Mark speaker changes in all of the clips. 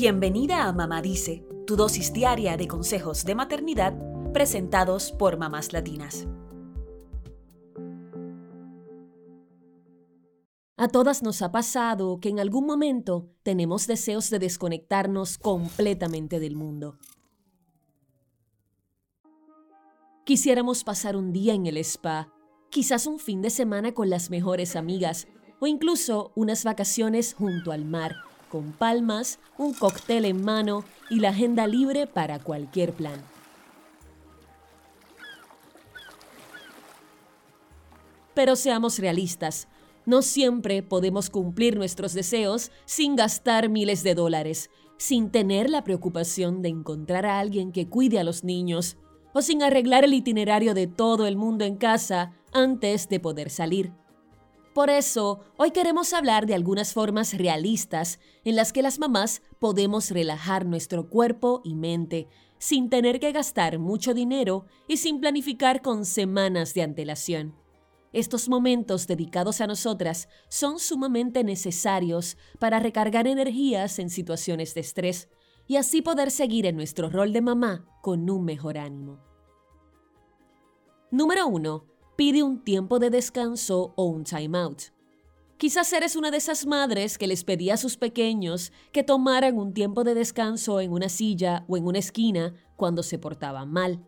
Speaker 1: Bienvenida a Mamá Dice, tu dosis diaria de consejos de maternidad presentados por mamás latinas.
Speaker 2: A todas nos ha pasado que en algún momento tenemos deseos de desconectarnos completamente del mundo. Quisiéramos pasar un día en el spa, quizás un fin de semana con las mejores amigas o incluso unas vacaciones junto al mar, con palmas, un cóctel en mano y la agenda libre para cualquier plan. Pero seamos realistas, no siempre podemos cumplir nuestros deseos sin gastar miles de dólares, sin tener la preocupación de encontrar a alguien que cuide a los niños, o sin arreglar el itinerario de todo el mundo en casa antes de poder salir. Por eso, hoy queremos hablar de algunas formas realistas en las que las mamás podemos relajar nuestro cuerpo y mente sin tener que gastar mucho dinero y sin planificar con semanas de antelación. Estos momentos dedicados a nosotras son sumamente necesarios para recargar energías en situaciones de estrés y así poder seguir en nuestro rol de mamá con un mejor ánimo. Número 1 pide un tiempo de descanso o un time out. Quizás eres una de esas madres que les pedía a sus pequeños que tomaran un tiempo de descanso en una silla o en una esquina cuando se portaban mal.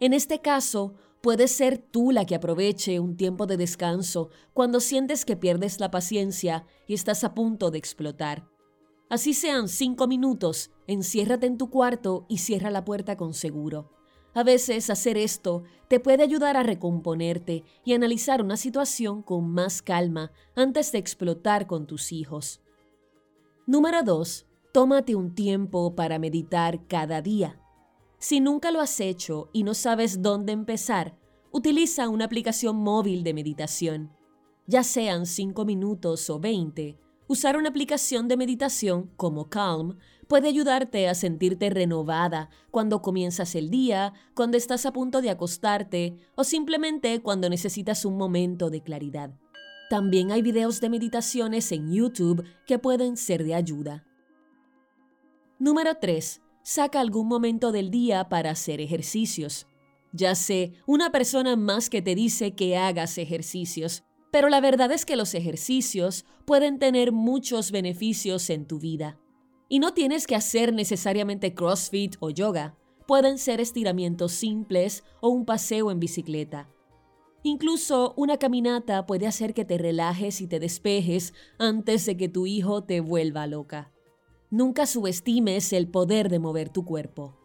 Speaker 2: En este caso, puedes ser tú la que aproveche un tiempo de descanso cuando sientes que pierdes la paciencia y estás a punto de explotar. Así sean cinco minutos, enciérrate en tu cuarto y cierra la puerta con seguro. A veces hacer esto te puede ayudar a recomponerte y analizar una situación con más calma antes de explotar con tus hijos. Número 2. Tómate un tiempo para meditar cada día. Si nunca lo has hecho y no sabes dónde empezar, utiliza una aplicación móvil de meditación. Ya sean 5 minutos o 20, usar una aplicación de meditación como Calm puede ayudarte a sentirte renovada cuando comienzas el día, cuando estás a punto de acostarte o simplemente cuando necesitas un momento de claridad. También hay videos de meditaciones en YouTube que pueden ser de ayuda. Número 3. Saca algún momento del día para hacer ejercicios. Ya sé, una persona más que te dice que hagas ejercicios, pero la verdad es que los ejercicios pueden tener muchos beneficios en tu vida. Y no tienes que hacer necesariamente CrossFit o yoga. Pueden ser estiramientos simples o un paseo en bicicleta. Incluso una caminata puede hacer que te relajes y te despejes antes de que tu hijo te vuelva loca. Nunca subestimes el poder de mover tu cuerpo.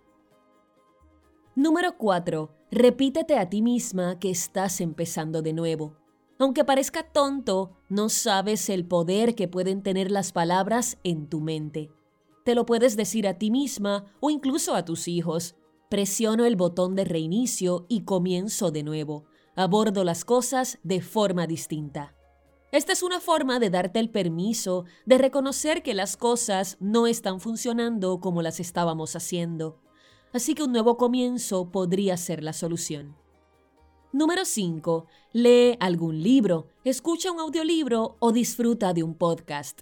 Speaker 2: Número 4. Repítete a ti misma que estás empezando de nuevo. Aunque parezca tonto, no sabes el poder que pueden tener las palabras en tu mente. Te lo puedes decir a ti misma o incluso a tus hijos. Presiono el botón de reinicio y comienzo de nuevo. Abordo las cosas de forma distinta. Esta es una forma de darte el permiso de reconocer que las cosas no están funcionando como las estábamos haciendo. Así que un nuevo comienzo podría ser la solución. Número 5. Lee algún libro, escucha un audiolibro o disfruta de un podcast.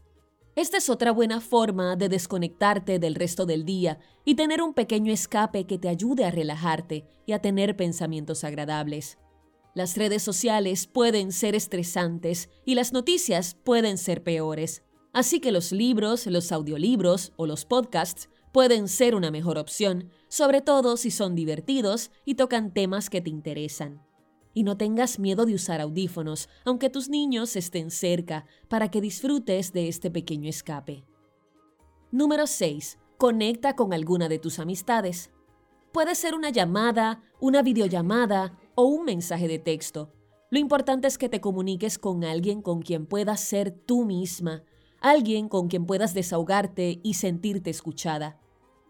Speaker 2: Esta es otra buena forma de desconectarte del resto del día y tener un pequeño escape que te ayude a relajarte y a tener pensamientos agradables. Las redes sociales pueden ser estresantes y las noticias pueden ser peores. Así que los libros, los audiolibros o los podcasts pueden ser una mejor opción, sobre todo si son divertidos y tocan temas que te interesan. Y no tengas miedo de usar audífonos, aunque tus niños estén cerca, para que disfrutes de este pequeño escape. Número 6. Conecta con alguna de tus amistades. Puede ser una llamada, una videollamada o un mensaje de texto. Lo importante es que te comuniques con alguien con quien puedas ser tú misma, alguien con quien puedas desahogarte y sentirte escuchada.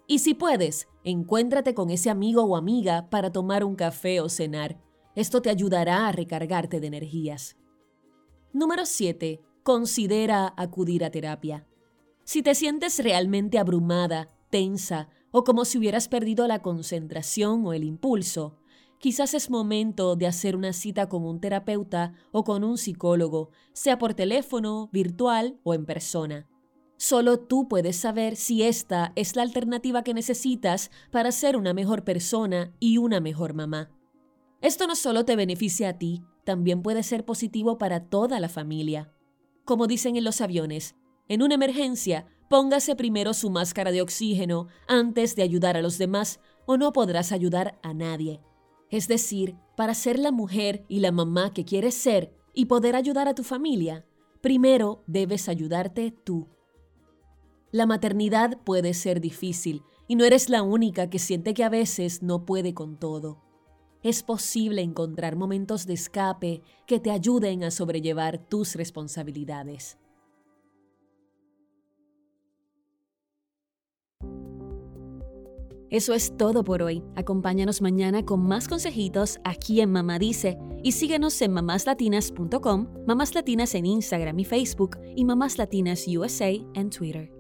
Speaker 2: Y si puedes, encuéntrate con ese amigo o amiga para tomar un café o cenar. Esto te ayudará a recargarte de energías. Número 7. Considera acudir a terapia. Si te sientes realmente abrumada, tensa o como si hubieras perdido la concentración o el impulso, quizás es momento de hacer una cita con un terapeuta o con un psicólogo, sea por teléfono, virtual o en persona. Solo tú puedes saber si esta es la alternativa que necesitas para ser una mejor persona y una mejor mamá. Esto no solo te beneficia a ti, también puede ser positivo para toda la familia. Como dicen en los aviones, en una emergencia, póngase primero su máscara de oxígeno antes de ayudar a los demás o no podrás ayudar a nadie. Es decir, para ser la mujer y la mamá que quieres ser y poder ayudar a tu familia, primero debes ayudarte tú. La maternidad puede ser difícil y no eres la única que siente que a veces no puede con todo. Es posible encontrar momentos de escape que te ayuden a sobrellevar tus responsabilidades. Eso es todo por hoy. Acompáñanos mañana con más consejitos aquí en Mamá Dice y síguenos en mamáslatinas.com, Mamás Latinas en Instagram y Facebook y Mamás Latinas USA en Twitter.